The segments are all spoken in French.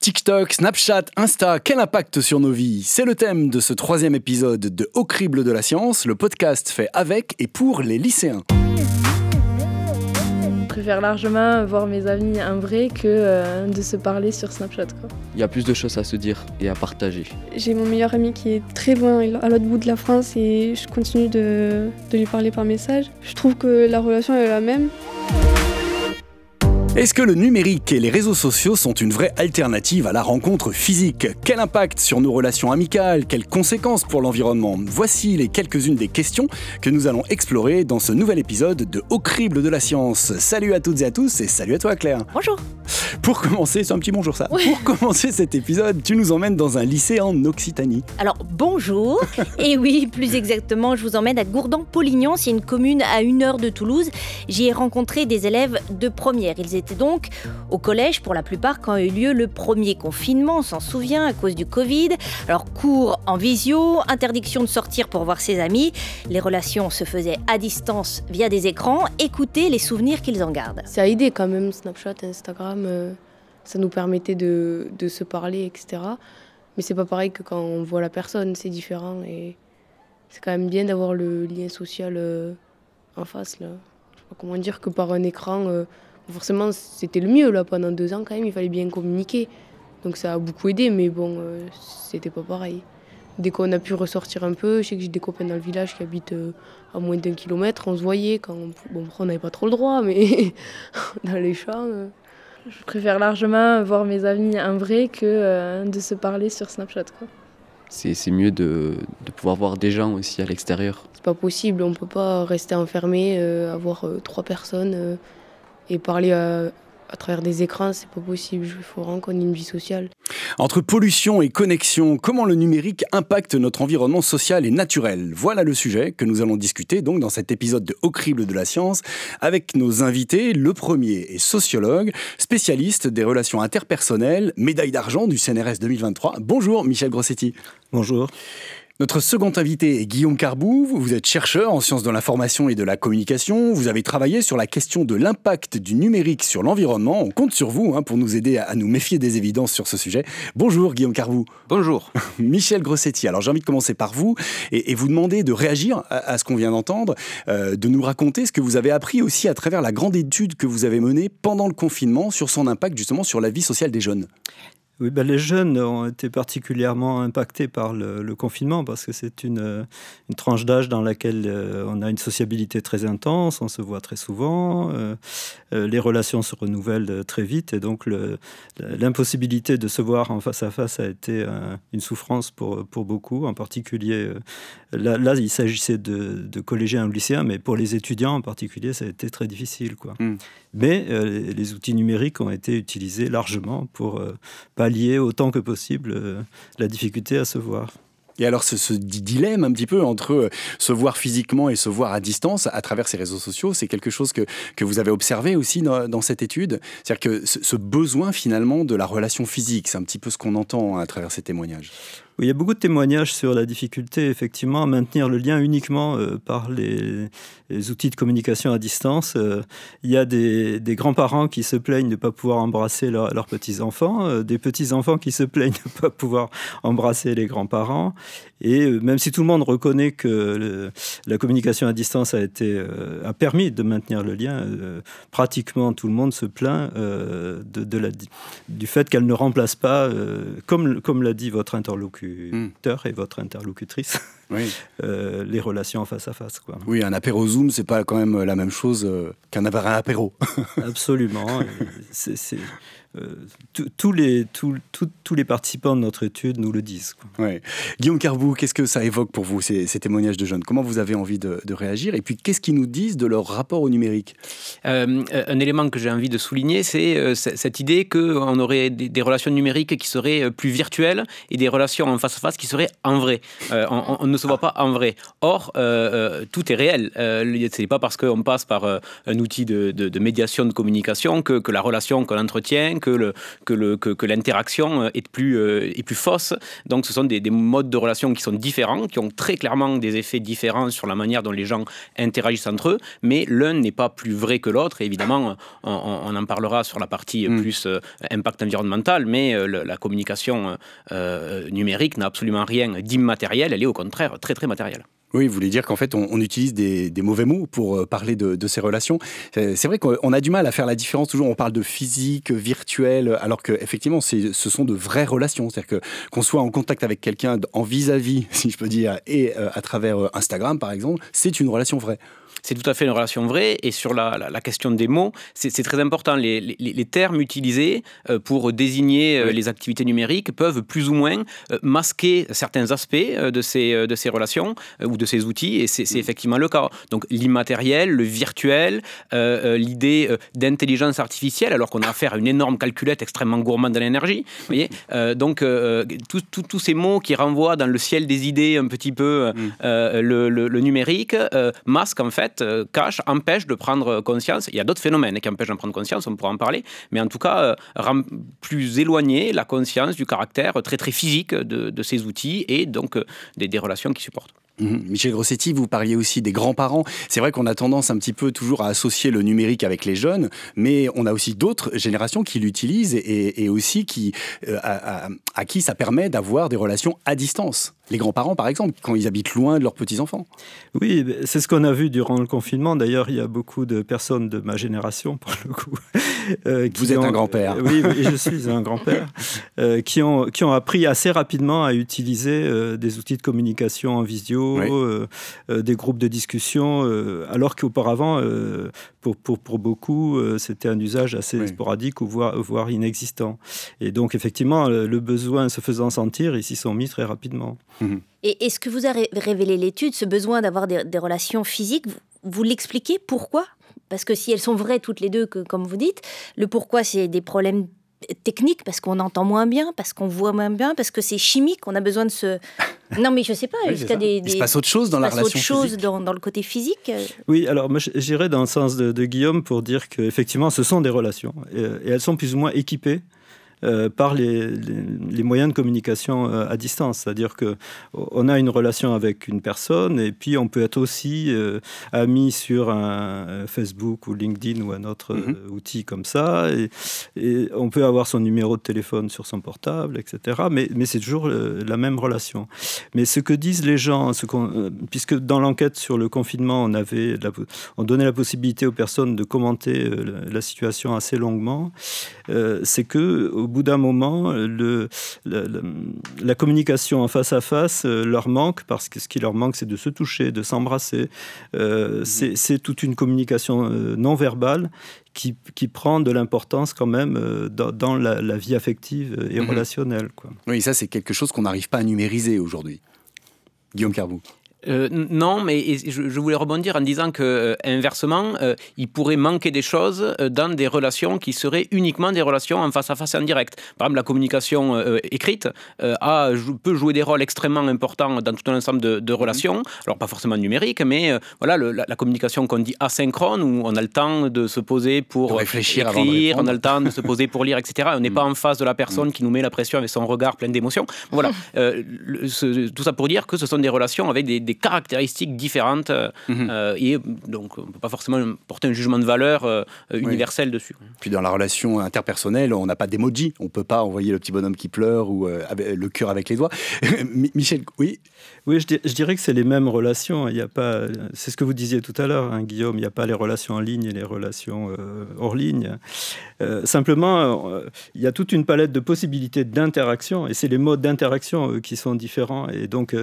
TikTok, Snapchat, Insta, quel impact sur nos vies? C'est le thème de ce troisième épisode de Au crible de la science, le podcast fait avec et pour les lycéens. Je préfère largement voir mes amis en vrai que euh, de se parler sur Snapchat. Il y a plus de choses à se dire et à partager. J'ai mon meilleur ami qui est très loin, à l'autre bout de la France, et je continue de, de lui parler par message. Je trouve que la relation est la même. Est-ce que le numérique et les réseaux sociaux sont une vraie alternative à la rencontre physique? Quel impact sur nos relations amicales? Quelles conséquences pour l'environnement? Voici les quelques-unes des questions que nous allons explorer dans ce nouvel épisode de Au crible de la science. Salut à toutes et à tous et salut à toi Claire. Bonjour. Pour commencer, c'est un petit bonjour ça. Pour commencer cet épisode, tu nous emmènes dans un lycée en Occitanie. Alors bonjour. et oui, plus exactement, je vous emmène à Gourdan-Polignan, c'est une commune à une heure de Toulouse. J'y ai rencontré des élèves de première. Ils étaient donc au collège pour la plupart quand a eu lieu le premier confinement, on s'en souvient, à cause du Covid. Alors cours en visio, interdiction de sortir pour voir ses amis, les relations se faisaient à distance via des écrans, écoutez les souvenirs qu'ils en gardent. Ça a aidé quand même, Snapchat, Instagram, euh, ça nous permettait de, de se parler, etc. Mais c'est pas pareil que quand on voit la personne, c'est différent et c'est quand même bien d'avoir le lien social euh, en face là. Je sais pas comment dire que par un écran. Euh, forcément, c'était le mieux là pendant deux ans quand même. Il fallait bien communiquer, donc ça a beaucoup aidé. Mais bon, euh, c'était pas pareil. Dès qu'on a pu ressortir un peu, je sais que j'ai des copains dans le village qui habitent euh, à moins d'un kilomètre. On se voyait quand, bon, on n'avait pas trop le droit, mais dans les champs. Euh. Je préfère largement voir mes amis en vrai que de se parler sur Snapchat. C'est mieux de, de, pouvoir voir des gens aussi à l'extérieur. C'est pas possible, on peut pas rester enfermé, avoir trois personnes et parler à, travers des écrans, c'est pas possible. Il faut vraiment qu'on ait une vie sociale. Entre pollution et connexion, comment le numérique impacte notre environnement social et naturel? Voilà le sujet que nous allons discuter donc dans cet épisode de Au crible de la science avec nos invités. Le premier est sociologue, spécialiste des relations interpersonnelles, médaille d'argent du CNRS 2023. Bonjour Michel Grossetti. Bonjour. Notre second invité est Guillaume Carbou. Vous êtes chercheur en sciences de l'information et de la communication. Vous avez travaillé sur la question de l'impact du numérique sur l'environnement. On compte sur vous hein, pour nous aider à, nous méfier des évidences sur ce sujet. Bonjour Guillaume Carbou. Bonjour. Michel Grossetti. Alors j'ai envie de commencer par vous et, vous demander de réagir à, ce qu'on vient d'entendre, euh, de nous raconter ce que vous avez appris aussi à travers la grande étude que vous avez menée pendant le confinement sur son impact justement sur la vie sociale des jeunes. Oui, ben les jeunes ont été particulièrement impactés par le, confinement parce que c'est une, une, tranche d'âge dans laquelle euh, on a une sociabilité très intense, on se voit très souvent, euh, euh, les relations se renouvellent très vite et donc l'impossibilité de se voir en face à face a été une souffrance pour, pour beaucoup, en particulier là, là il s'agissait de, de, collégiens ou lycéens, mais pour les étudiants en particulier, ça a été très difficile. Quoi. Hmm. Mais les outils numériques ont été utilisés largement pour pallier autant que possible euh, la difficulté à se voir. Et alors ce, dilemme un petit peu entre euh, se voir physiquement et se voir à distance à travers ces réseaux sociaux, c'est quelque chose que, que vous avez observé aussi dans, cette étude? C'est-à-dire que ce, besoin finalement de la relation physique, c'est un petit peu ce qu'on entend à travers ces témoignages il y a beaucoup de témoignages sur la difficulté, effectivement, à maintenir le lien uniquement euh, par les, outils de communication à distance. Euh, il y a des, grands-parents qui se plaignent de ne pas pouvoir embrasser leurs petits-enfants, euh, des petits-enfants qui se plaignent de ne pas pouvoir embrasser les grands-parents. Et même si tout le monde reconnaît que la communication à distance a, été, a permis de maintenir le lien, pratiquement tout le monde se plaint du fait qu'elle ne remplace pas, comme, comme l'a dit votre interlocuteur, et votre interlocutrice euh, les relations face à face. Quoi. Oui, un apéro Zoom, c'est pas quand même la même chose euh, qu'un apéro. Absolument. c'est euh, tous les, tous les participants de notre étude nous le disent. Ouais. Guillaume Carbou, qu'est-ce que ça évoque pour vous, ces, témoignages de jeunes? Comment vous avez envie de, réagir? Et puis, qu'est-ce qu'ils nous disent de leur rapport au numérique? Euh, Un élément que j'ai envie de souligner, c'est euh, cette idée qu'on aurait des, relations numériques qui seraient plus virtuelles et des relations en face à face qui seraient en vrai. On, ne se voit pas en vrai. Or, tout est réel. Ce n'est pas parce qu'on passe par un outil de, médiation de communication que, la relation qu'on entretient, que, le, que, le, que, l'interaction est plus, est plus fausse. Donc, ce sont des, des modes de relation qui sont différents, qui ont très clairement des effets différents sur la manière dont les gens interagissent entre eux, mais l'un n'est pas plus vrai que l'autre. évidemment, on, en parlera sur la partie mm. plus euh, impact environnemental, mais euh, la communication euh, numérique n'a absolument rien d'immatériel, elle est au contraire très très matérielle. Oui, vous voulez dire qu'en fait, on, utilise des, mauvais mots pour parler de, ces relations. C'est vrai qu'on a du mal à faire la différence. Toujours, on parle de physique, virtuel, alors qu'effectivement, ce sont de vraies relations. C'est-à-dire qu'on soit en contact avec quelqu'un en vis-à-vis, si je peux dire, et à travers Instagram, par exemple, c'est une relation vraie c'est tout à fait une relation vraie. Et sur la, question des mots, c'est très important. Les, termes utilisés euh, pour désigner euh, les activités numériques peuvent plus ou moins euh, masquer certains aspects de ces, de ces relations ou de ces outils. Et c'est effectivement le cas. Donc l'immatériel, le virtuel, l'idée d'intelligence artificielle, alors qu'on a affaire à une énorme calculette extrêmement gourmande de l'énergie. voyez Donc tous ces mots qui renvoient dans le ciel des idées un petit peu le, le, numérique masquent en fait euh, cache, empêche de prendre conscience. Il y a d'autres phénomènes qui empêchent de prendre conscience, on pourra en parler, mais en tout cas, euh, rend plus éloigné la conscience du caractère très très physique de, ces outils et donc euh, des relations qui supportent. Mhm. Michel Grossetti, vous parliez aussi des grands-parents. C'est vrai qu'on a tendance un petit peu toujours à associer le numérique avec les jeunes, mais on a aussi d'autres générations qui l'utilisent et, aussi qui, euh, à, qui ça permet d'avoir des relations à distance. Les grands-parents, par exemple, quand ils habitent loin de leurs petits-enfants. Oui, c'est ce qu'on a vu durant le confinement. D'ailleurs, il y a beaucoup de personnes de ma génération, pour le coup. Euh, qui vous êtes un grand-père. oui, je suis un grand-père. Euh, qui, ont, qui ont appris assez rapidement à utiliser des outils de communication en visio euh, euh, des groupes de discussion, euh, alors qu'auparavant, pour, pour, pour, beaucoup, c'était un usage assez sporadique ou voire, voire, inexistant. Et donc, effectivement, le besoin se faisant sentir, ils s'y sont mis très rapidement. Mhm. Et est-ce que vous a révélé l'étude, ce besoin d'avoir des, des, relations physiques? Vous, vous l'expliquez Pourquoi? Parce que si elles sont vraies toutes les deux, que, comme vous dites, le pourquoi, c'est des problèmes technique parce qu'on entend moins bien, parce qu'on voit moins bien, parce que c'est chimique, on a besoin de se... Non mais je sais pas, il, des, il se passe autre chose dans la relation autre chose dans, dans, le côté physique? Oui, alors j'irais dans le sens de, de Guillaume pour dire qu'effectivement ce sont des relations et, et, elles sont plus ou moins équipées euh, par les, les, moyens de communication euh, à distance. C'est-à-dire qu'on a une relation avec une personne et puis on peut être aussi euh, ami sur un Facebook ou LinkedIn ou un autre mhm. outil comme ça. Et, et, on peut avoir son numéro de téléphone sur son portable, etc. Mais, mais c'est toujours la même relation. Mais ce que disent les gens, ce puisque dans l'enquête sur le confinement, on, avait on donnait la possibilité aux personnes de commenter la situation assez longuement, c'est que au bout d'un moment, le, la communication en face à face euh, leur manque parce que ce qui leur manque, c'est de se toucher, de s'embrasser. Euh, mhm. C'est toute une communication euh, non verbale qui, qui, prend de l'importance quand même dans, la, vie affective et mhm. relationnelle. Quoi. Oui, ça c'est quelque chose qu'on n'arrive pas à numériser aujourd'hui. Guillaume Carbou. Euh, non, mais je, voulais rebondir en disant que euh, inversement, euh, il pourrait manquer des choses dans des relations qui seraient uniquement des relations en face à face en direct. Par exemple, la communication écrite a, peut jouer des rôles extrêmement importants dans tout un ensemble de, mhm. relations. Alors pas forcément numériques, mais voilà la, communication qu'on dit asynchrone où on a le temps de se poser pour réfléchir, écrire, on a le temps de se poser pour lire, etc. On n'est pas mhm. en face de la personne mhm. qui nous met la pression avec son regard plein d'émotions. Voilà, tout ça pour dire que ce sont des relations avec des des caractéristiques différentes euh, mhm. euh, et donc on ne peut pas forcément porter un jugement de valeur euh, universel dessus. Puis dans la relation interpersonnelle, on n'a pas d'emoji, on ne peut pas envoyer le petit bonhomme qui pleure ou le cœur avec les doigts. Michel, oui? Oui, je, dirais que c'est les mêmes relations. Il y a pas, c'est ce que vous disiez tout à l'heure, hein, Guillaume. Il n'y a pas les relations en ligne et les relations hors ligne. simplement, il y a toute une palette de possibilités d'interaction et c'est les modes d'interaction qui sont différents. Et donc,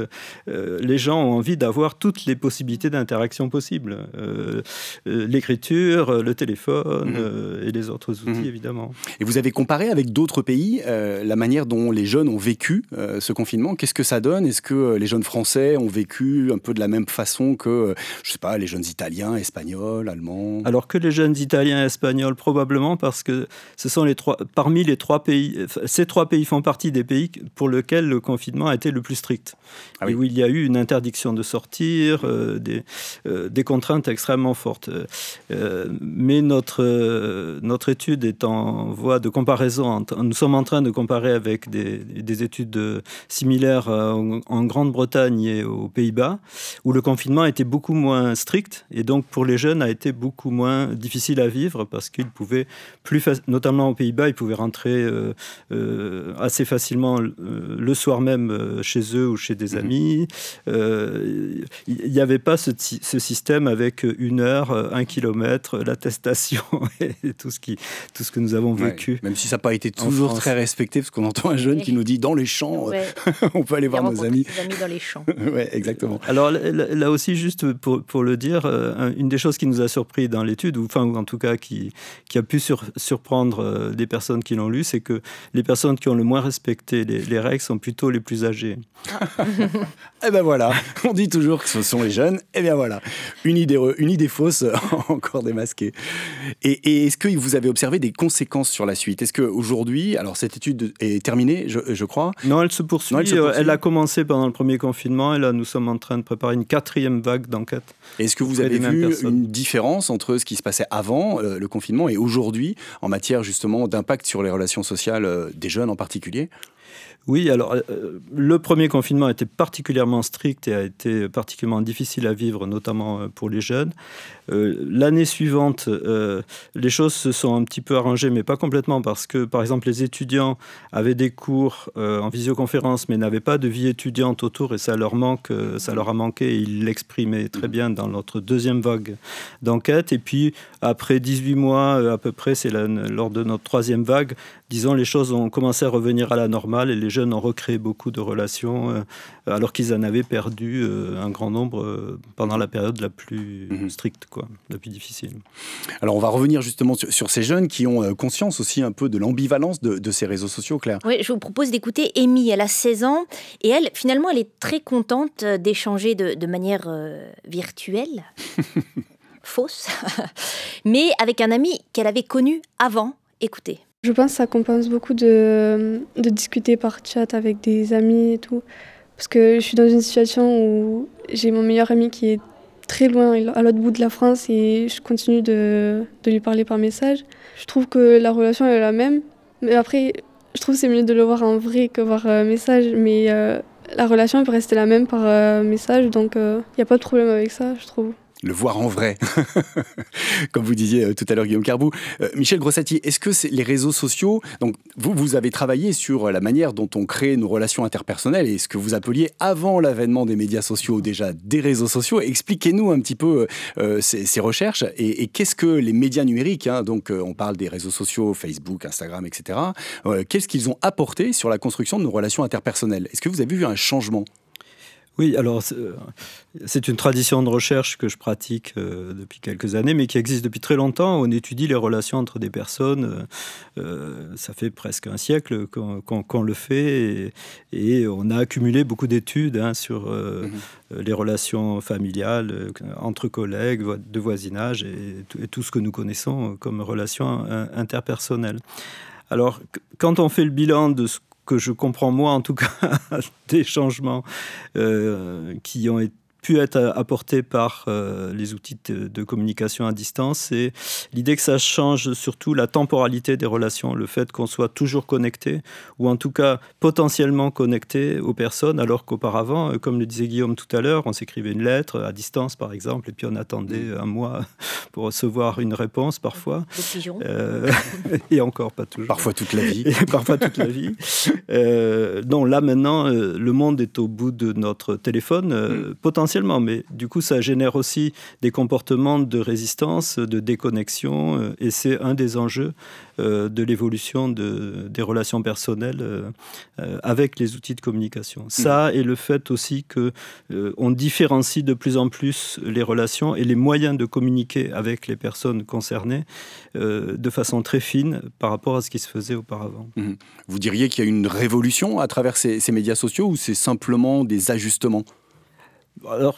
les gens ont envie d'avoir toutes les possibilités d'interaction possibles. L'écriture, le téléphone mhm. et les autres outils, mhm. évidemment. Et vous avez comparé avec d'autres pays la manière dont les jeunes ont vécu ce confinement. Qu'est-ce que ça donne? Est-ce que les jeunes français ont vécu un peu de la même façon que, je sais pas, les jeunes italiens, espagnols, allemands? Alors que les jeunes italiens et espagnols, probablement parce que ce sont les trois, parmi les trois pays, ces trois pays font partie des pays pour lesquels le confinement a été le plus strict. Ah et où il y a eu une interdiction de sortir, euh, des, euh, des, contraintes extrêmement fortes. Euh, mais notre, notre étude est en voie de comparaison. Nous sommes en train de comparer avec des, des études similaires en, en Grande-Bretagne et aux Pays-Bas, où le confinement était beaucoup moins strict et donc pour les jeunes a été beaucoup moins difficile à vivre parce qu'ils pouvaient plus, notamment aux Pays-Bas, ils pouvaient rentrer assez facilement le soir même chez eux ou chez des Mhm. amis. Euh, il n'y avait pas ce, système avec une heure, un kilomètre, l'attestation et tout ce, qui, tout ce que nous avons vécu. même si ça n'a pas été toujours très respecté, parce qu'on entend un jeune qui nous dit dans les champs, on peut aller voir nos amis. amis dans les champs. ouais, exactement. Alors là aussi, juste pour, pour, le dire, euh, une des choses qui nous a surpris dans l'étude, ou enfin en tout cas qui, qui a pu surprendre euh, des personnes qui l'ont lu, c'est que les personnes qui ont le moins respecté les, les règles sont plutôt les plus âgées. Eh ben voilà, on dit toujours que ce sont les jeunes. Eh bien voilà, une idée, une idée fausse encore démasquée. Et, est-ce que vous avez observé des conséquences sur la suite? Est-ce qu'aujourd'hui, alors cette étude est terminée, je, crois? Non, elle se, poursuit. elle a commencé pendant le premier confinement et là nous sommes en train de préparer une quatrième vague d'enquête. Est-ce que vous avez vu une différence entre ce qui se passait avant euh, le confinement et aujourd'hui en matière justement d'impact sur les relations sociales euh, des jeunes en particulier? Oui, alors euh, euh, le premier confinement a été particulièrement strict et a été particulièrement difficile à vivre, notamment euh, pour les jeunes. L'année suivante, les choses se sont un petit peu arrangées, mais pas complètement, parce que, par exemple, les étudiants avaient des cours en visioconférence, mais n'avaient pas de vie étudiante autour, et ça leur, manque, ça leur a manqué, et ils l'exprimaient très bien dans notre deuxième vague d'enquête. Et puis, après 18 mois à peu près, c'est lors de notre troisième vague, disons, les choses ont commencé à revenir à la normale, et les jeunes ont recréé beaucoup de relations euh, alors qu'ils en avaient perdu euh, un grand nombre euh, pendant la période la plus mhm. stricte, quoi, la plus difficile. Alors on va revenir justement sur, ces jeunes qui ont conscience aussi un peu de l'ambivalence de, ces réseaux sociaux, Claire. Oui, je vous propose d'écouter Amy, elle a 16 ans et elle, finalement, elle est très contente d'échanger de, de manière virtuelle. fausse, mais avec un ami qu'elle avait connu avant. Écoutez. Je pense que ça compense beaucoup de, discuter par chat avec des amis et tout. Parce que je suis dans une situation où j'ai mon meilleur ami qui est très loin, à l'autre bout de la France, et je continue de, lui parler par message. Je trouve que la relation est la même. Mais après, je trouve que c'est mieux de le voir en vrai que par euh, message. Mais euh, la relation peut rester la même par euh, message, donc il n'y a pas de problème avec ça, je trouve le voir en vrai, comme vous disiez euh, tout à l'heure Guillaume Carbou. Euh, Michel Grossati, est-ce que les réseaux sociaux, donc vous, vous avez travaillé sur la manière dont on crée nos relations interpersonnelles et ce que vous appeliez avant l'avènement des médias sociaux déjà des réseaux sociaux. Expliquez-nous un petit peu euh, ces, recherches et, qu'est-ce que les médias numériques, hein, donc on parle des réseaux sociaux, Facebook, Instagram, etc., qu'est-ce qu'ils ont apporté sur la construction de nos relations interpersonnelles? Est-ce que vous avez vu un changement? Oui, alors c'est une tradition de recherche que je pratique euh, depuis quelques années, mais qui existe depuis très longtemps. On étudie les relations entre des personnes. Euh, euh, ça fait presque un siècle qu'on le fait et, on a accumulé beaucoup d'études hein, sur mhm. les relations familiales entre collègues, de voisinage et, et, tout ce que nous connaissons comme relations interpersonnelles. Alors, quand on fait le bilan de ce que je comprends moi en tout cas des changements euh, qui ont été pu être apporté par euh, les outils de, communication à distance, c'est l'idée que ça change surtout la temporalité des relations, le fait qu'on soit toujours connecté, ou en tout cas potentiellement connecté aux personnes, alors qu'auparavant, euh, comme le disait Guillaume tout à l'heure, on s'écrivait une lettre à distance par exemple, et puis on attendait mm. un mois pour recevoir une réponse parfois. Euh, et encore pas toujours. Parfois toute la vie. Et parfois toute la vie. Euh, non, là maintenant, le monde est au bout de notre téléphone. Mm. potentiellement essentiellement, mais du coup, ça génère aussi des comportements de résistance, de déconnexion, et c'est un des enjeux de l'évolution de, des relations personnelles avec les outils de communication. Ça et le fait aussi que on différencie de plus en plus les relations et les moyens de communiquer avec les personnes concernées de façon très fine par rapport à ce qui se faisait auparavant. Mhm. Vous diriez qu'il y a une révolution à travers ces, ces médias sociaux ou c'est simplement des ajustements? Alors,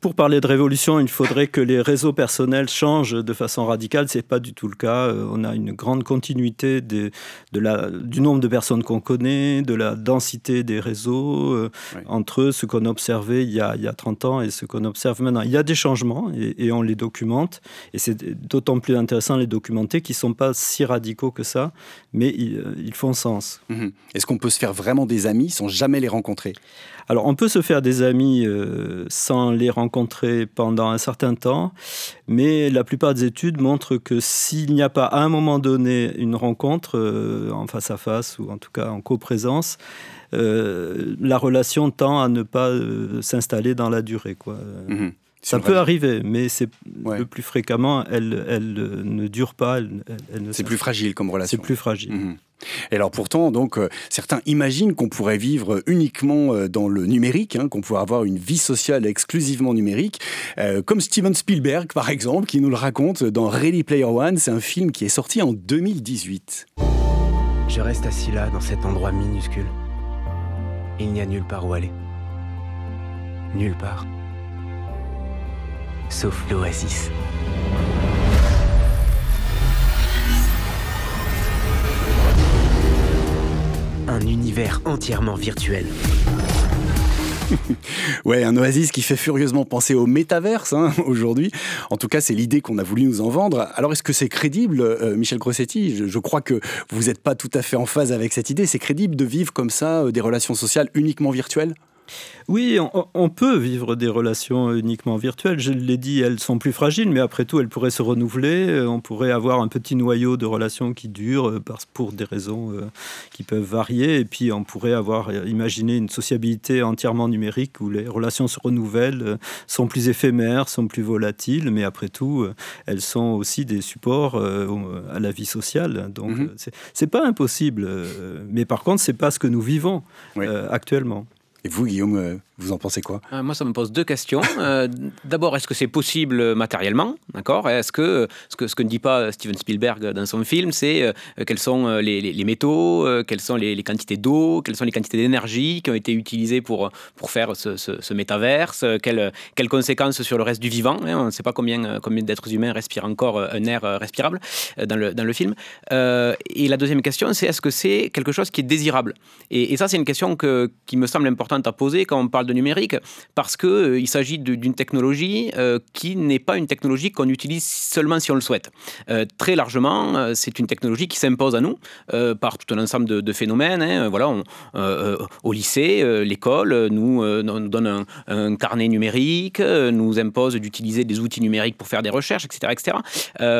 pour parler de révolution, il faudrait que les réseaux personnels changent de façon radicale. Ce n'est pas du tout le cas. Euh, on a une grande continuité de la, du nombre de personnes qu'on connaît, de la densité des réseaux, euh, entre eux, ce qu'on observait il y, a, il y, a, 30 ans et ce qu'on observe maintenant. Il y a des changements et, on les documente. Et c'est d'autant plus intéressant de les documenter qu'ils ne sont pas si radicaux que ça, mais ils, euh, ils font sens. Mmh Est-ce qu'on peut se faire vraiment des amis sans jamais les rencontrer? Alors, on peut se faire des amis euh, sans les rencontrer pendant un certain temps, mais la plupart des études montrent que s'il n'y a pas à un moment donné une rencontre euh, en face à face ou en tout cas en coprésence, euh, la relation tend à ne pas s'installer dans la durée. Quoi. Mmh ça peut arriver, mais c'est le plus fréquemment, elle, elle ne dure pas. Elle, c'est plus fragile comme relation. C'est plus fragile. Mmh et alors pourtant, donc, euh, certains imaginent qu'on pourrait vivre uniquement euh, dans le numérique, hein, qu'on pourrait avoir une vie sociale exclusivement numérique, euh, comme Steven Spielberg par exemple, qui nous le raconte dans Ready Player One. C'est un film qui est sorti en 2018. Je reste assis là, dans cet endroit minuscule. Il n'y a nulle part où aller. Nulle part. Sauf l'oasis. un univers entièrement virtuel. ouais, un oasis qui fait furieusement penser au métaverse hein, aujourd'hui. En tout cas, c'est l'idée qu'on a voulu nous en vendre. Alors, est-ce que c'est crédible, euh, Michel Grossetti? Je, crois que vous n'êtes pas tout à fait en phase avec cette idée. C'est crédible de vivre comme ça euh, des relations sociales uniquement virtuelles? Oui, on, peut vivre des relations uniquement virtuelles. Je l'ai dit, elles sont plus fragiles, mais après tout, elles pourraient se renouveler. Euh, on pourrait avoir un petit noyau de relations qui dure euh, pour des raisons euh, qui peuvent varier. Et puis, on pourrait avoir imaginé une sociabilité entièrement numérique où les relations se renouvellent, sont plus éphémères, sont plus volatiles, mais après tout, elles sont aussi des supports à la vie sociale. Donc, ce c'est pas impossible. Mais par contre, c'est pas ce que nous vivons actuellement. Et vous, Guillaume, euh, vous en pensez quoi? Euh, Moi, ça me pose deux questions. Euh, d'abord, est-ce que c'est possible matériellement? Est-ce que ce, que ne dit pas Steven Spielberg dans son film, c'est quels sont les, métaux, quelles sont les, quantités d'eau, quelles sont les quantités d'énergie qui ont été utilisées pour, pour faire ce, métaverse, quelles, quelles, conséquences sur le reste du vivant? Hein? On ne sait pas combien, combien d'êtres humains respirent encore un air respirable dans le, dans le film. et la deuxième question, c'est est-ce que c'est quelque chose qui est désirable? Et, ça, c'est une question que, qui me semble importante à poser quand on parle de numérique, parce qu'il euh, s'agit d'une technologie euh, qui n'est pas une technologie qu'on utilise seulement si on le souhaite. Euh, très largement, c'est une technologie qui s'impose à nous par tout un ensemble de, phénomènes. Hein. Voilà, au lycée, l'école nous, nous, donne un, carnet numérique, nous impose d'utiliser des outils numériques pour faire des recherches, etc. etc.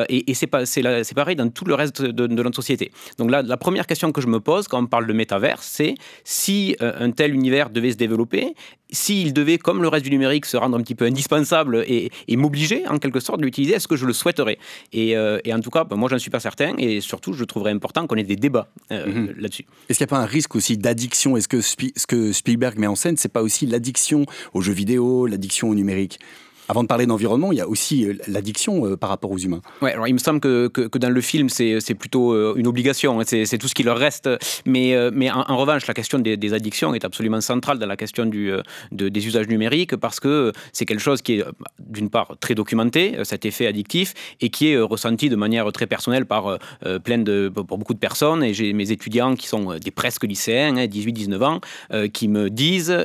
et, et c'est pareil dans tout le reste de, de, notre société. Donc là, la première question que je me pose quand on parle de métavers, c'est si un tel univers devait se développer, s'il devait, comme le reste du numérique, se rendre un petit peu indispensable et, m'obliger, en quelque sorte, de l'utiliser, est-ce que je le souhaiterais et, euh, en tout cas, ben, moi, j'en suis pas certain. Et surtout, je trouverais important qu'on ait des débats euh, mhm. là-dessus. Est-ce qu'il n'y a pas un risque aussi d'addiction? Est-ce que ce que Spielberg met en scène, c'est pas aussi l'addiction aux jeux vidéo, l'addiction au numérique? Avant de parler d'environnement, il y a aussi euh, l'addiction euh, par rapport aux humains. Ouais, alors il me semble que, que, dans le film, c'est plutôt euh, une obligation, hein, c'est tout ce qui leur reste. Mais, mais en, revanche, la question des, addictions est absolument centrale dans la question du, des usages numériques parce que c'est quelque chose qui est, d'une part, très documenté, cet effet addictif, et qui est ressenti de manière très personnelle par plein de, pour beaucoup de personnes. Et j'ai mes étudiants qui sont des presque lycéens, 18-19 hein, ans, qui me disent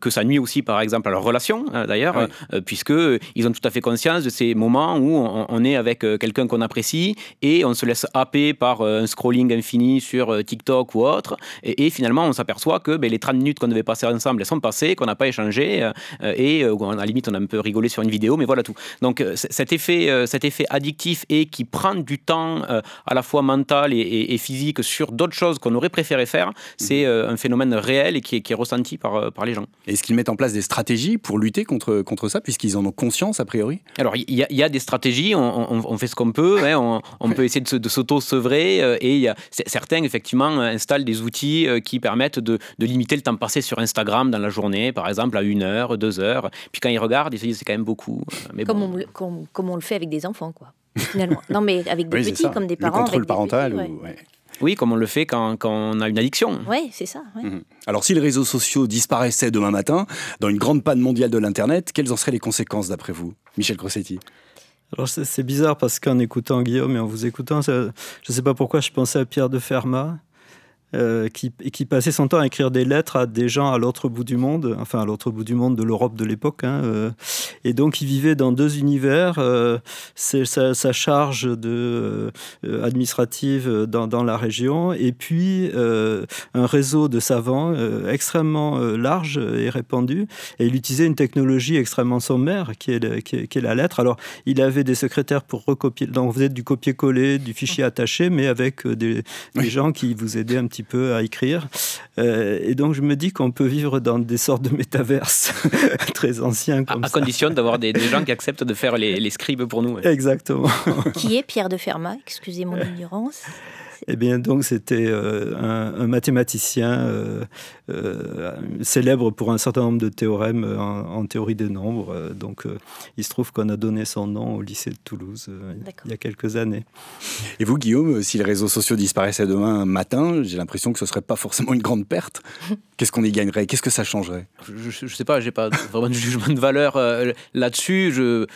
que ça nuit aussi, par exemple, à leur relation, hein, d'ailleurs, puisque qu'ils ont tout à fait conscience de ces moments où on, est avec quelqu'un qu'on apprécie et on se laisse happer par un scrolling infini sur TikTok ou autre. Et, finalement, on s'aperçoit que ben, les 30 minutes qu'on devait passer ensemble, elles sont passées, qu'on n'a pas échangé et à la limite, on a un peu rigolé sur une vidéo, mais voilà tout. Donc cet effet, cet effet addictif et qui prend du temps à la fois mental et, physique sur d'autres choses qu'on aurait préféré faire, c'est mhm. un phénomène réel et qui est, ressenti par, par les gens. Est-ce qu'ils mettent en place des stratégies pour lutter contre, contre ça, puisqu'ils en ont conscience a priori Alors, il y, a des stratégies, on, fait ce qu'on peut, hein, on, peut essayer de, s'auto-sevrer, euh, et y a, certains, effectivement, installent des outils euh, qui permettent de, limiter le temps passé sur Instagram dans la journée, par exemple, à une heure, deux heures. Puis quand ils regardent, ils se disent c'est quand même beaucoup. Euh, mais comme, on, comme, on le fait avec des enfants, quoi. Finalement. non, mais avec des petits, comme des parents. Le contrôle parental. Oui, comme on le fait quand, on a une addiction. Oui, c'est ça. Mhm. Alors, si les réseaux sociaux disparaissaient demain matin, dans une grande panne mondiale de l'Internet, quelles en seraient les conséquences d'après vous Michel Crossetti alors c'est bizarre parce qu'en écoutant Guillaume et en vous écoutant, je ne sais pas pourquoi je pensais à Pierre de Fermat, euh, qui, qui, passait son temps à écrire des lettres à des gens à l'autre bout du monde, enfin à l'autre bout du monde de l'Europe de l'époque. Hein, euh. et donc il vivait dans deux univers. Euh, c'est sa, charge de, administrative dans, dans, la région et puis un réseau de savants extrêmement large et répandu. Et il utilisait une technologie extrêmement sommaire qui est, qui est, la lettre. Alors il avait des secrétaires pour recopier. Donc vous êtes du copier-coller, du fichier attaché, mais avec des, des gens qui vous aidaient un petit peu à écrire. Euh, et donc, je me dis qu'on peut vivre dans des sortes de métaverses très anciens. à, condition d'avoir des, gens qui acceptent de faire les, les scribes pour nous. Exactement. qui est Pierre de Fermat Excusez mon ignorance. Eh bien, donc, c'était euh, un, mathématicien euh, euh, célèbre pour un certain nombre de théorèmes en, théorie des nombres. donc, il se trouve qu'on a donné son nom au lycée de Toulouse il y a quelques années. Et vous, Guillaume, si les réseaux sociaux disparaissaient demain matin, j'ai l'impression que ce ne serait pas forcément une grande perte. Qu'est-ce qu'on y gagnerait? Qu'est-ce que ça changerait? Je ne sais pas, j'ai pas vraiment de jugement de valeur là-dessus. Je,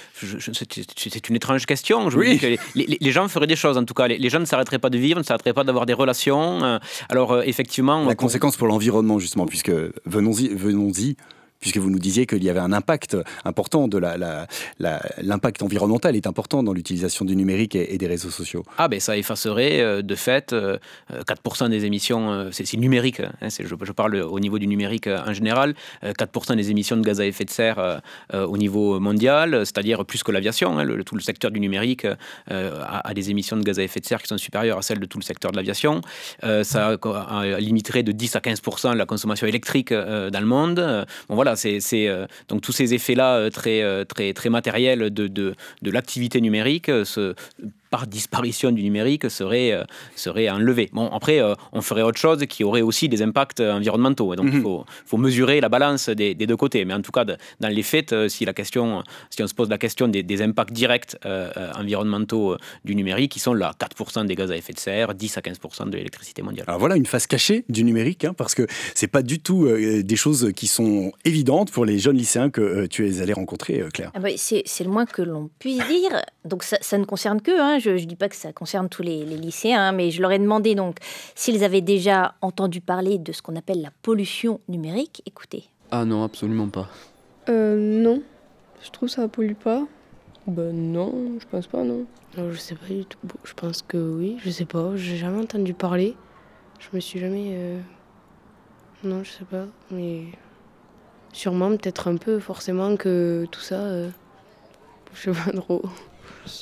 c'est une étrange question. Je oui. que les, gens feraient des choses, en tout cas. Les, gens ne s'arrêteraient pas de vivre, ne s'arrêteraient pas d'avoir des relations. Euh, alors euh, effectivement... La conséquence pour l'environnement justement, puisque venons-y, venons-y puisque vous nous disiez qu'il y avait un impact important de l'impact environnemental est important dans l'utilisation du numérique et, des réseaux sociaux. Ah ben ça effacerait euh, de fait 4% euh, des émissions, euh, c'est, numérique, hein, je, parle au niveau du numérique en général, 4% des émissions de gaz à effet de serre au niveau mondial, c'est-à-dire plus que l'aviation, hein, tout le secteur du numérique a, des émissions de gaz à effet de serre qui sont supérieures à celles de tout le secteur de l'aviation. ça limiterait de 10 à 15% la consommation électrique dans le monde. Bon voilà, c'est euh, donc tous ces effets-là euh, très, euh, très, matériels de, l'activité numérique par disparition du numérique serait, euh, serait enlevé. Bon, après, euh, on ferait autre chose qui aurait aussi des impacts environnementaux. donc, il mhm. faut, faut, mesurer la balance des, deux côtés. Mais en tout cas, dans les faits, euh, si, la question, si on se pose la question des, impacts directs environnementaux du numérique, qui sont là 4% des gaz à effet de serre, 10 à 15% de l'électricité mondiale. Alors voilà une face cachée du numérique, hein, parce que c'est pas du tout des choses qui sont évidentes pour les jeunes lycéens que tu es allé rencontrer, Claire. Ah bah, c'est le moins que l'on puisse dire. Donc ça, ça ne concerne que hein, je ne dis pas que ça concerne tous les, lycéens, hein, mais je leur ai demandé donc s'ils avaient déjà entendu parler de ce qu'on appelle la pollution numérique. Écoutez. Ah non, absolument pas. Euh, non, je trouve ça pollue pas. Ben non, je pense pas, non. non. Je sais pas du tout. je pense que oui, je sais pas. J'ai jamais entendu parler. Je me suis jamais. Euh, non, je sais pas. Mais sûrement, peut-être un peu, forcément, que tout ça. Euh, je sais pas trop.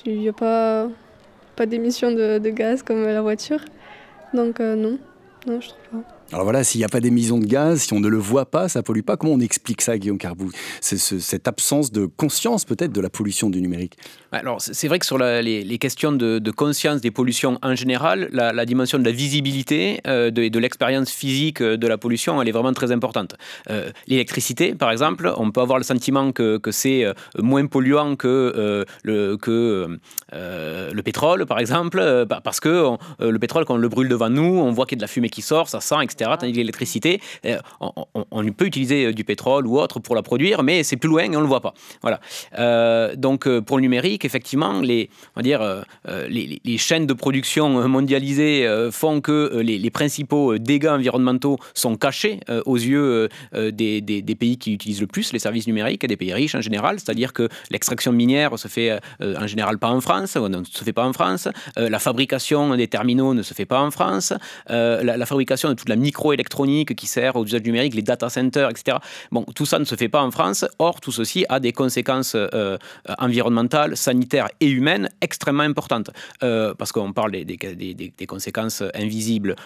Il n'y a pas pas d'émissions de, gaz comme la voiture. Donc euh, non, non, je trouve pas. Alors voilà, s'il n'y a pas d'émission de gaz, si on ne le voit pas, ça pollue pas. Comment on explique ça, Guillaume Carbou cette absence de conscience peut-être de la pollution du numérique? Alors c'est vrai que sur les, questions de, conscience des pollutions en général, la, dimension de la visibilité euh, de, l'expérience physique euh, de la pollution, elle est vraiment très importante. Euh, l'électricité, par exemple, on peut avoir le sentiment que, c'est moins polluant que, le, que le pétrole, par exemple, parce que le pétrole, quand on le brûle devant nous, on voit qu'il y a de la fumée qui sort, ça sent, etc etc. Tandis que l'électricité, on, peut utiliser du pétrole ou autre pour la produire, mais c'est plus loin et on ne le voit pas. Voilà. donc pour le numérique, effectivement, les, on va dire, les, les, chaînes de production mondialisées font que les, les, principaux dégâts environnementaux sont cachés aux yeux des, des, des, pays qui utilisent le plus les services numériques, des pays riches en général, c'est-à-dire que l'extraction minière se fait en général pas en France, ne se fait pas en France, la fabrication des terminaux ne se fait pas en France, la, fabrication de toute la microélectronique qui sert aux usages numériques, les data centers, etc. Bon, tout ça ne se fait pas en France. Or, tout ceci a des conséquences environnementales, sanitaires et humaines extrêmement importantes. parce qu'on parle des, des, des, conséquences invisibles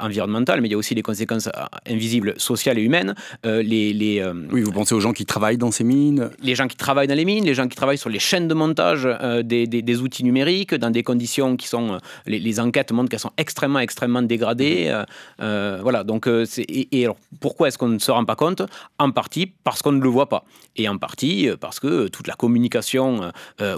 environnementales, mais il y a aussi des conséquences invisibles sociales et humaines. les, les oui, vous pensez aux gens qui travaillent dans ces mines? Les gens qui travaillent dans les mines, les gens qui travaillent sur les chaînes de montage des, outils numériques, dans des conditions qui sont. Les, enquêtes montrent qu'elles sont extrêmement, extrêmement dégradées. Euh, voilà, donc, et, alors, pourquoi est-ce qu'on ne se rend pas compte? En partie parce qu'on ne le voit pas. Et en partie parce que toute la communication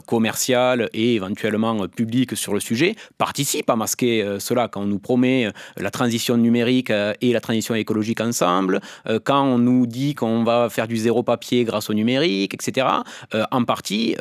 commerciale et éventuellement publique sur le sujet participe à masquer cela. Quand on nous promet la transition numérique et la transition écologique ensemble, quand on nous dit qu'on va faire du zéro papier grâce au numérique, etc., en partie,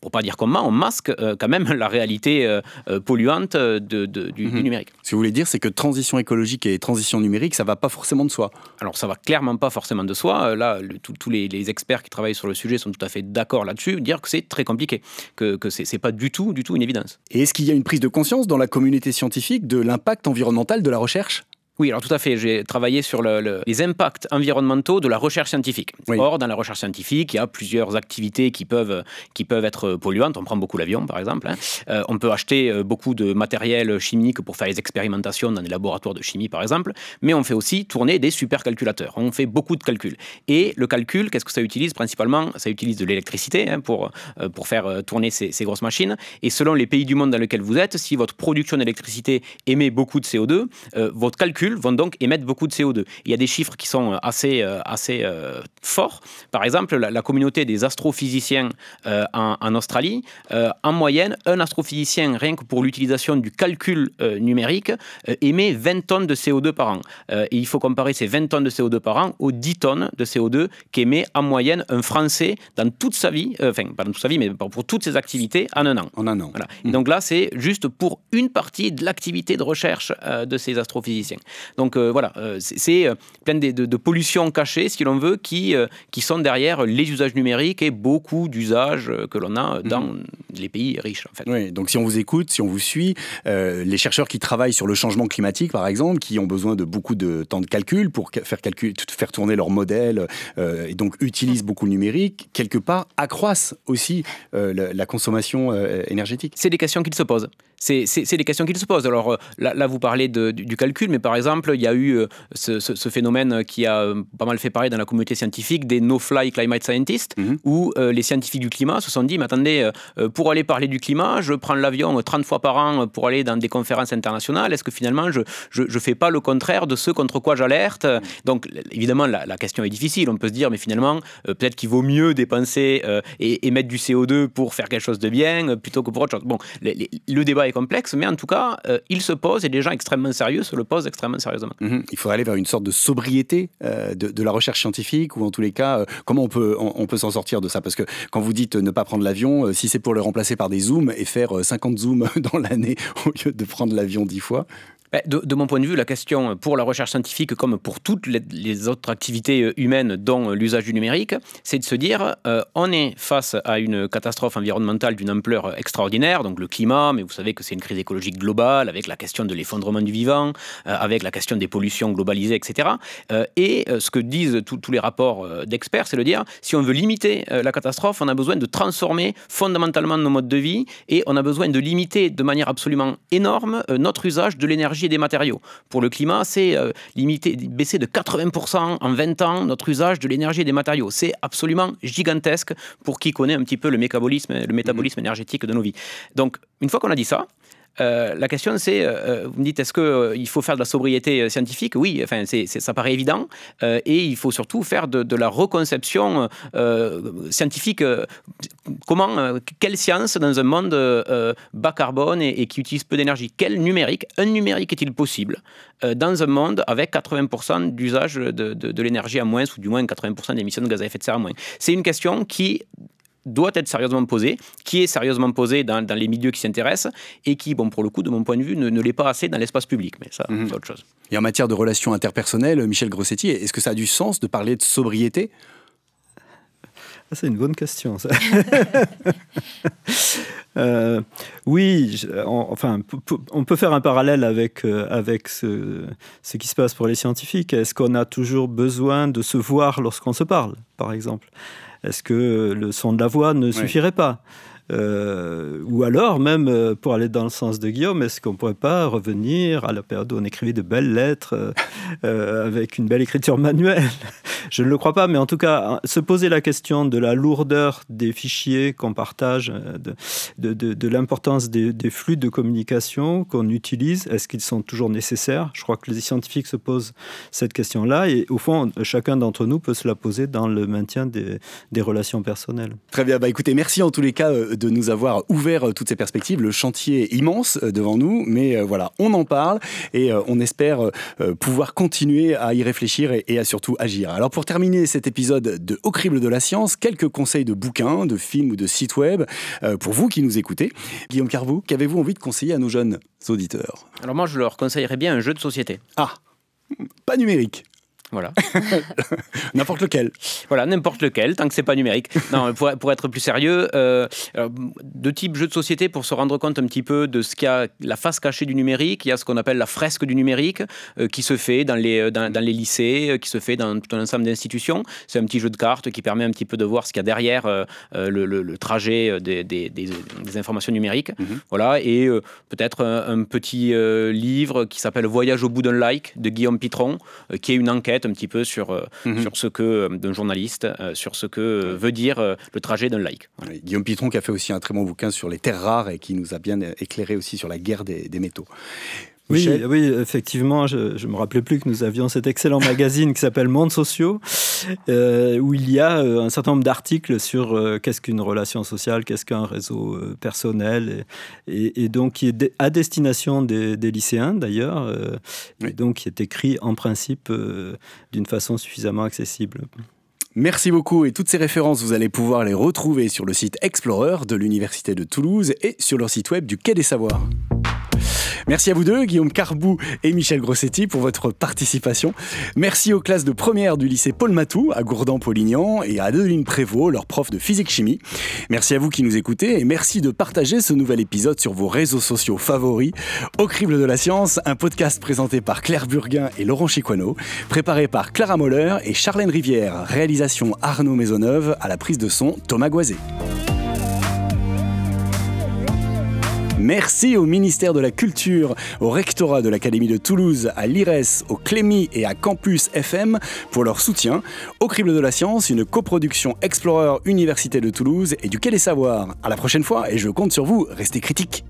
pour pas dire comment, on masque euh, quand même la réalité euh, euh, polluante de, du, mhm. numérique. Ce que vous voulez dire, c'est que transition écologique et transition numérique, ça va pas forcément de soi. Alors ça va clairement pas forcément de soi. Là, tous les, les, experts qui travaillent sur le sujet sont tout à fait d'accord là-dessus, dire que c'est très compliqué, que, que c'est pas du tout, du tout une évidence. Et est-ce qu'il y a une prise de conscience dans la communauté scientifique de l'impact environnemental de la recherche? Oui, alors tout à fait. J'ai travaillé sur les impacts environnementaux de la recherche scientifique. Or, dans la recherche scientifique, il y a plusieurs activités qui peuvent, qui peuvent être polluantes. On prend beaucoup l'avion, par exemple. Hein. Euh, on peut acheter euh, beaucoup de matériel chimique pour faire les expérimentations dans des laboratoires de chimie, par exemple. Mais on fait aussi tourner des supercalculateurs. On fait beaucoup de calculs. Et le calcul, qu'est-ce que ça utilise? Principalement Ça utilise de l'électricité hein, pour, euh, pour faire tourner ces, ces, grosses machines. Et selon les pays du monde dans lesquels vous êtes, si votre production d'électricité émet beaucoup de CO2, votre calcul vont donc émettre beaucoup de CO2. Il y a des chiffres qui sont euh, assez, euh, assez euh, forts. Par exemple, la, communauté des astrophysiciens en, Australie, en moyenne, un astrophysicien, rien que pour l'utilisation du calcul numérique, émet 20 tonnes de CO2 par an. et il faut comparer ces 20 tonnes de CO2 par an aux 10 tonnes de CO2 qu'émet en moyenne un Français dans toute sa vie, enfin pas dans toute sa vie, mais pour toutes ses activités en un an. En un an. Voilà. Et donc là, c'est juste pour une partie de l'activité de recherche de ces astrophysiciens. Donc euh, voilà, euh, c'est euh, plein de, de, pollutions cachées, si l'on veut, qui, qui sont derrière les usages numériques et beaucoup d'usages que l'on a dans mhm. les pays riches. En fait. Oui, donc si on vous écoute, si on vous suit, les chercheurs qui travaillent sur le changement climatique, par exemple, qui ont besoin de beaucoup de temps de calcul pour faire, calcul, faire tourner leur modèle et donc utilisent beaucoup le numérique, quelque part accroissent aussi la, consommation énergétique. C'est des questions qu'ils se posent. C'est des questions qu'ils se posent. Alors là, là vous parlez de, du, du calcul, mais par exemple, exemple, il y a eu euh, ce, phénomène qui a euh, pas mal fait parler dans la communauté scientifique des no-fly climate scientists, mhm. où euh, les scientifiques du climat se sont dit, mais attendez, pour aller parler du climat, je prends l'avion 30 fois par an pour aller dans des conférences internationales, est-ce que finalement je ne fais pas le contraire de ce contre quoi j'alerte? Donc évidemment, la, question est difficile, on peut se dire, mais finalement, peut-être qu'il vaut mieux dépenser et émettre du CO2 pour faire quelque chose de bien plutôt que pour autre chose. Bon, le débat est complexe, mais en tout cas, il se pose et des gens extrêmement sérieux se le posent extrêmement sérieusement. Mhm. Il faudrait aller vers une sorte de sobriété euh, de, la recherche scientifique, ou en tous les cas, euh, comment on peut, on, peut s'en sortir de ça? Parce que quand vous dites ne pas prendre l'avion, euh, si c'est pour le remplacer par des zooms et faire 50 zooms dans l'année au lieu de prendre l'avion 10 fois, ben, de, mon point de vue, la question pour la recherche scientifique, comme pour toutes les, autres activités euh, humaines, dont l'usage du numérique, c'est de se dire euh, on est face à une catastrophe environnementale d'une ampleur extraordinaire, donc le climat, mais vous savez que c'est une crise écologique globale, avec la question de l'effondrement du vivant, euh, avec la question des pollutions globalisées, etc. et ce que disent tous les rapports d'experts, c'est de dire si on veut limiter la catastrophe, on a besoin de transformer fondamentalement nos modes de vie et on a besoin de limiter de manière absolument énorme notre usage de l'énergie et des matériaux. Pour le climat, c'est euh, limiter, baisser de 80% en 20 ans notre usage de l'énergie et des matériaux. C'est absolument gigantesque pour qui connaît un petit peu le métabolisme, le métabolisme énergétique de nos vies. Donc, une fois qu'on a dit ça, Euh, la question, c'est, euh, vous me dites, est-ce qu'il faut faire de la sobriété scientifique? Oui, enfin, ça paraît évident. et il faut surtout faire de, la reconception scientifique. comment, quelle science dans un monde bas carbone et, qui utilise peu d'énergie? Quel numérique Un numérique est-il possible dans un monde avec 80% d'usage de, de l'énergie à moins, ou du moins 80% d'émissions de gaz à effet de serre à moins? C'est une question qui doit être sérieusement posé, qui est sérieusement posé dans, les milieux qui s'intéressent et qui, bon, pour le coup, de mon point de vue, ne, l'est pas assez dans l'espace public. Mais ça, mhm. c'est autre chose. Et en matière de relations interpersonnelles, Michel Grossetti, est-ce que ça a du sens de parler de sobriété? Ah, C'est une bonne question, ça. Euh, oui, on, enfin, on peut faire un parallèle avec, euh, avec ce, ce, qui se passe pour les scientifiques. Est-ce qu'on a toujours besoin de se voir lorsqu'on se parle, par exemple? Est-ce que le son de la voix ne suffirait pas? Euh, ou alors, même euh, pour aller dans le sens de Guillaume, est-ce qu'on ne pourrait pas revenir à la période où on écrivait de belles lettres euh, avec une belle écriture manuelle? Je ne le crois pas, mais en tout cas, se poser la question de la lourdeur des fichiers qu'on partage, de, l'importance des, flux de communication qu'on utilise, est-ce qu'ils sont toujours nécessaires? Je crois que les scientifiques se posent cette question-là et au fond, chacun d'entre nous peut se la poser dans le maintien des, des relations personnelles. Très bien, bah écoutez, merci en tous les cas de nous avoir ouvert euh, toutes ces perspectives. Le chantier est immense euh, devant nous, mais euh, voilà, on en parle et on espère pouvoir continuer à y réfléchir et à surtout agir. Alors pour terminer cet épisode de Au crible de la science, quelques conseils de bouquins, de films ou de sites web pour vous qui nous écoutez. Guillaume Carvou, qu'avez-vous envie de conseiller à nos jeunes auditeurs? Alors moi, je leur conseillerais bien un jeu de société. Ah, pas numérique. Voilà. n'importe lequel. Voilà, n'importe lequel, tant que c'est pas numérique. Non, pour, pour être plus sérieux, euh, de type jeu de société, pour se rendre compte un petit peu de ce qu'il y a, la face cachée du numérique, il y a ce qu'on appelle la fresque du numérique, euh, qui se fait dans les, euh, dans, les lycées, qui se fait dans tout un ensemble d'institutions. C'est un petit jeu de cartes qui permet un petit peu de voir ce qu'il y a derrière le, trajet des, des, des, informations numériques. Mhm. Voilà, et peut-être un, petit livre qui s'appelle Voyage au bout d'un like de Guillaume Pitron, qui est une enquête un petit peu sur, euh, mhm. sur ce que, euh, d'un journaliste, euh, sur ce que veut dire le trajet d'un like. Guillaume Pitron qui a fait aussi un très bon bouquin sur les terres rares et qui nous a bien éclairé aussi sur la guerre des, des métaux. Oui, oui, effectivement, je ne me rappelais plus que nous avions cet excellent magazine qui s'appelle Monde sociaux, euh, où il y a euh, un certain nombre d'articles sur euh, qu'est-ce qu'une relation sociale, qu'est-ce qu'un réseau personnel, et, donc qui est à destination des, lycéens d'ailleurs, et donc qui est écrit en principe d'une façon suffisamment accessible. Merci beaucoup et toutes ces références, vous allez pouvoir les retrouver sur le site Explorer de l'Université de Toulouse et sur leur site web du Quai des Savoirs. Merci à vous deux, Guillaume Carbou et Michel Grossetti, pour votre participation. Merci aux classes de première du lycée Paul Matou à Gourdan-Polignan et à Adeline Prévost, leur prof de physique-chimie. Merci à vous qui nous écoutez et merci de partager ce nouvel épisode sur vos réseaux sociaux favoris. Au crible de la science, un podcast présenté par Claire Burguin et Laurent Chiquano, préparé par Clara Moller et Charlène Rivière, réalisation Arnaud Maisonneuve, à la prise de son Thomas Goisé. Merci au ministère de la Culture, au rectorat de l'Académie de Toulouse, à l'IRES, au Clémy et à Campus FM pour leur soutien. Au Crible de la Science, une coproduction Explorer Université de Toulouse et du Quai des Savoirs. À la prochaine fois et je compte sur vous, restez critiques.